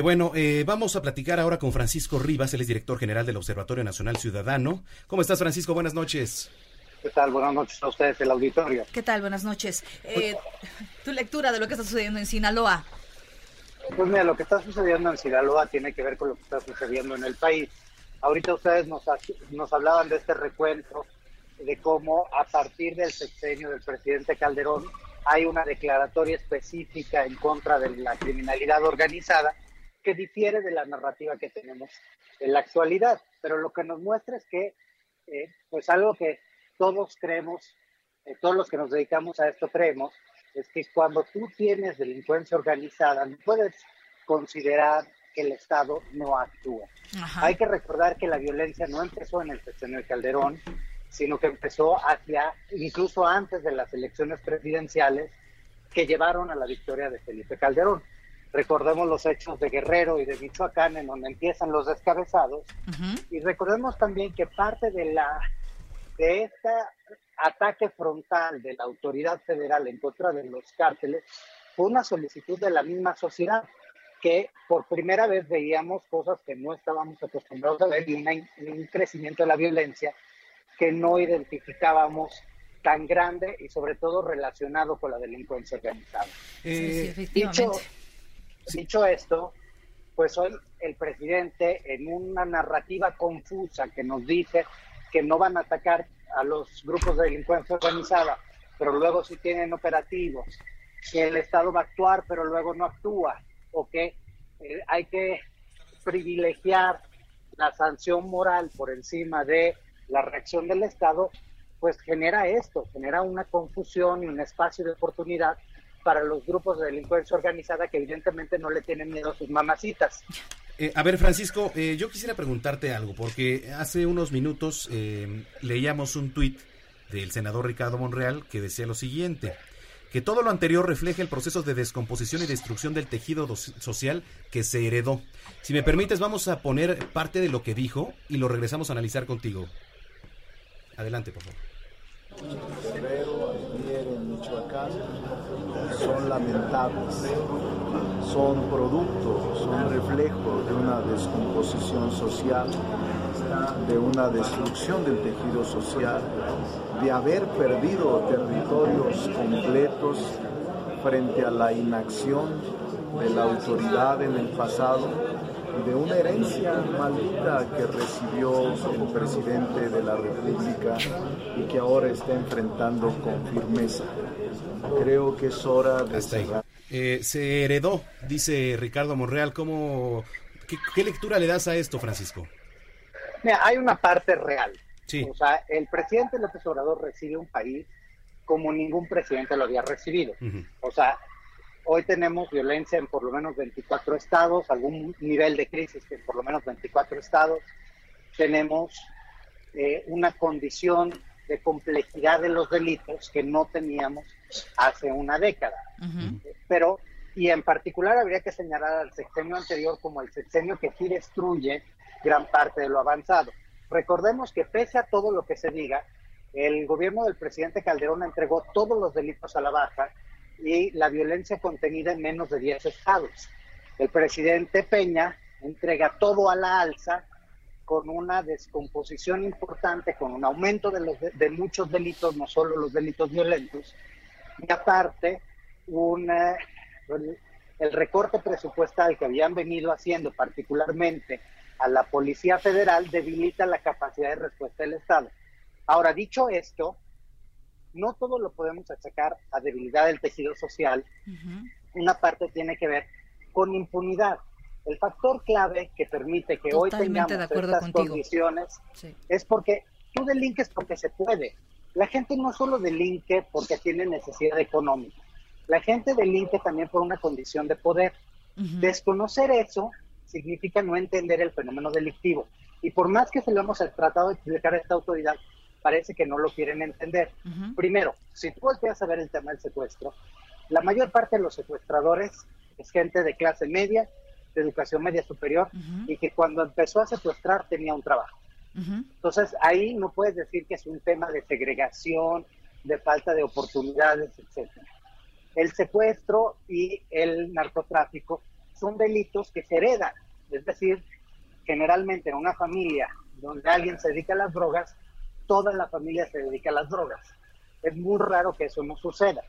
Bueno, eh, vamos a platicar ahora con Francisco Rivas, él es director general del Observatorio Nacional Ciudadano. ¿Cómo estás, Francisco? Buenas noches. ¿Qué tal? Buenas noches a ustedes, el auditorio. ¿Qué tal? Buenas noches. Eh, tu lectura de lo que está sucediendo en Sinaloa. Pues mira, lo que está sucediendo en Sinaloa tiene que ver con lo que está sucediendo en el país. Ahorita ustedes nos, nos hablaban de este recuento, de cómo a partir del sexenio del presidente Calderón hay una declaratoria específica en contra de la criminalidad organizada que difiere de la narrativa que tenemos en la actualidad. Pero lo que nos muestra es que, eh, pues algo que todos creemos, eh, todos los que nos dedicamos a esto creemos, es que cuando tú tienes delincuencia organizada, no puedes considerar que el Estado no actúa. Hay que recordar que la violencia no empezó en el sexenio de Calderón, sino que empezó hacia, incluso antes de las elecciones presidenciales que llevaron a la victoria de Felipe Calderón. Recordemos los hechos de Guerrero y de Michoacán, en donde empiezan los descabezados. Y recordemos también que parte de, la, de este ataque frontal de la autoridad federal en contra de los cárteles fue una solicitud de la misma sociedad, que por primera vez veíamos cosas que no estábamos acostumbrados a ver y un crecimiento de la violencia que no identificábamos tan grande y sobre todo relacionado con la delincuencia organizada. Eh, Dicho esto, pues hoy el presidente en una narrativa confusa que nos dice que no van a atacar a los grupos de delincuencia organizada, pero luego sí tienen operativos, que el Estado va a actuar, pero luego no actúa, o que eh, hay que privilegiar la sanción moral por encima de la reacción del Estado, pues genera esto, genera una confusión y un espacio de oportunidad para los grupos de delincuencia organizada que evidentemente no le tienen miedo a sus mamacitas. Eh, a ver, Francisco, eh, yo quisiera preguntarte algo, porque hace unos minutos eh, leíamos un tuit del senador Ricardo Monreal que decía lo siguiente, que todo lo anterior refleja el proceso de descomposición y destrucción del tejido social que se heredó. Si me permites, vamos a poner parte de lo que dijo y lo regresamos a analizar contigo. Adelante, por favor lamentables, son producto, son reflejo de una descomposición social, de una destrucción del tejido social, de haber perdido territorios completos frente a la inacción de la autoridad en el pasado y de una herencia maldita que recibió el presidente de la República y que ahora está enfrentando con firmeza. Creo que es hora de cerrar. Eh, se heredó, dice Ricardo Monreal. ¿Cómo, qué, lectura le das a esto, Francisco? Mira, hay una parte real. Sí. O sea, el presidente López Obrador recibe un país como ningún presidente lo había recibido. O sea, hoy tenemos violencia en por lo menos 24 estados, algún nivel de crisis en por lo menos 24 estados. Tenemos eh, una condición de complejidad de los delitos que no teníamos hace una década. Pero, y en particular habría que señalar al sexenio anterior como el sexenio que sí destruye gran parte de lo avanzado. Recordemos que pese a todo lo que se diga, el gobierno del presidente Calderón entregó todos los delitos a la baja y la violencia contenida en menos de 10 estados. El presidente Peña entrega todo a la alza con una descomposición importante, con un aumento de, los, de, muchos delitos, no solo los delitos violentos, y aparte un, eh, el recorte presupuestal que habían venido haciendo particularmente a la Policía Federal debilita la capacidad de respuesta del Estado. Ahora, dicho esto, no todo lo podemos achacar a debilidad del tejido social. Una parte tiene que ver con impunidad. El factor clave que permite que hoy tengamos estas condiciones es porque tú delinques porque se puede. La gente no solo delinque porque tiene necesidad económica. La gente delinque también por una condición de poder. Desconocer eso significa no entender el fenómeno delictivo. Y por más que se lo hemos tratado de explicar a esta autoridad, parece que no lo quieren entender. Primero, si tú volteas a ver el tema del secuestro, la mayor parte de los secuestradores es gente de clase media, de educación media superior, y que cuando empezó a secuestrar tenía un trabajo. Entonces ahí no puedes decir que es un tema de segregación, de falta de oportunidades, etc. El secuestro y el narcotráfico son delitos que se heredan, es decir, generalmente en una familia donde alguien se dedica a las drogas, toda la familia se dedica a las drogas. Es muy raro que eso no suceda.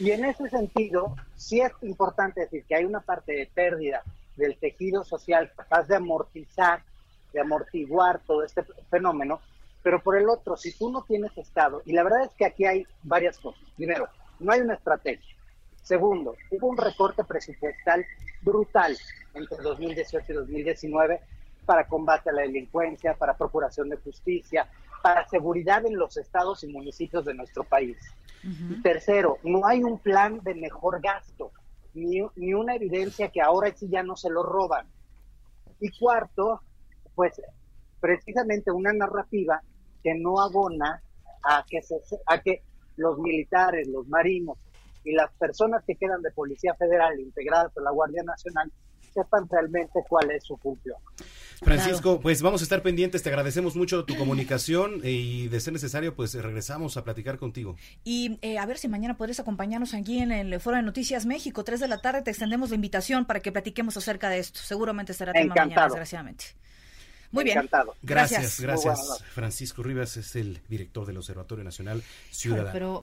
Y en ese sentido, sí es importante decir que hay una parte de pérdida del tejido social capaz de amortizar, de amortiguar todo este fenómeno, pero por el otro, si tú no tienes Estado, y la verdad es que aquí hay varias cosas. Primero, no hay una estrategia. Segundo, hubo un recorte presupuestal brutal entre 2018 y 2019 para combate a la delincuencia, para procuración de justicia, para seguridad en los estados y municipios de nuestro país. tercero, no hay un plan de mejor gasto, ni, ni una evidencia que ahora sí ya no se lo roban. Y cuarto, pues precisamente una narrativa que no abona a que, se, a que los militares, los marinos y las personas que quedan de Policía Federal integradas por la Guardia Nacional sepan realmente cuál es su función. Francisco, pues vamos a estar pendientes, te agradecemos mucho tu comunicación y de ser necesario, pues regresamos a platicar contigo. Y eh, a ver si mañana podrías acompañarnos aquí en el Foro de Noticias México, 3 de la tarde, te extendemos la invitación para que platiquemos acerca de esto. Seguramente será tema mañana, desgraciadamente. Muy bien. Encantado. Gracias, gracias. Francisco Rivas es el director del Observatorio Nacional Ciudadano.